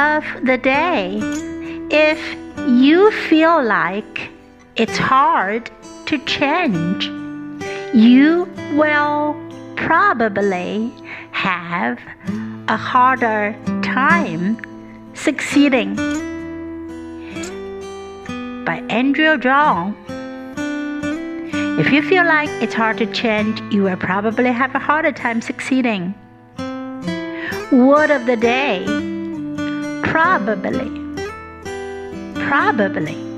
of the day. If you feel like it's hard to change, you will probably have a harder time succeeding. By Andrew John. If you feel like it's hard to change, you will probably have a harder time succeeding. Word of the day probably. Probably.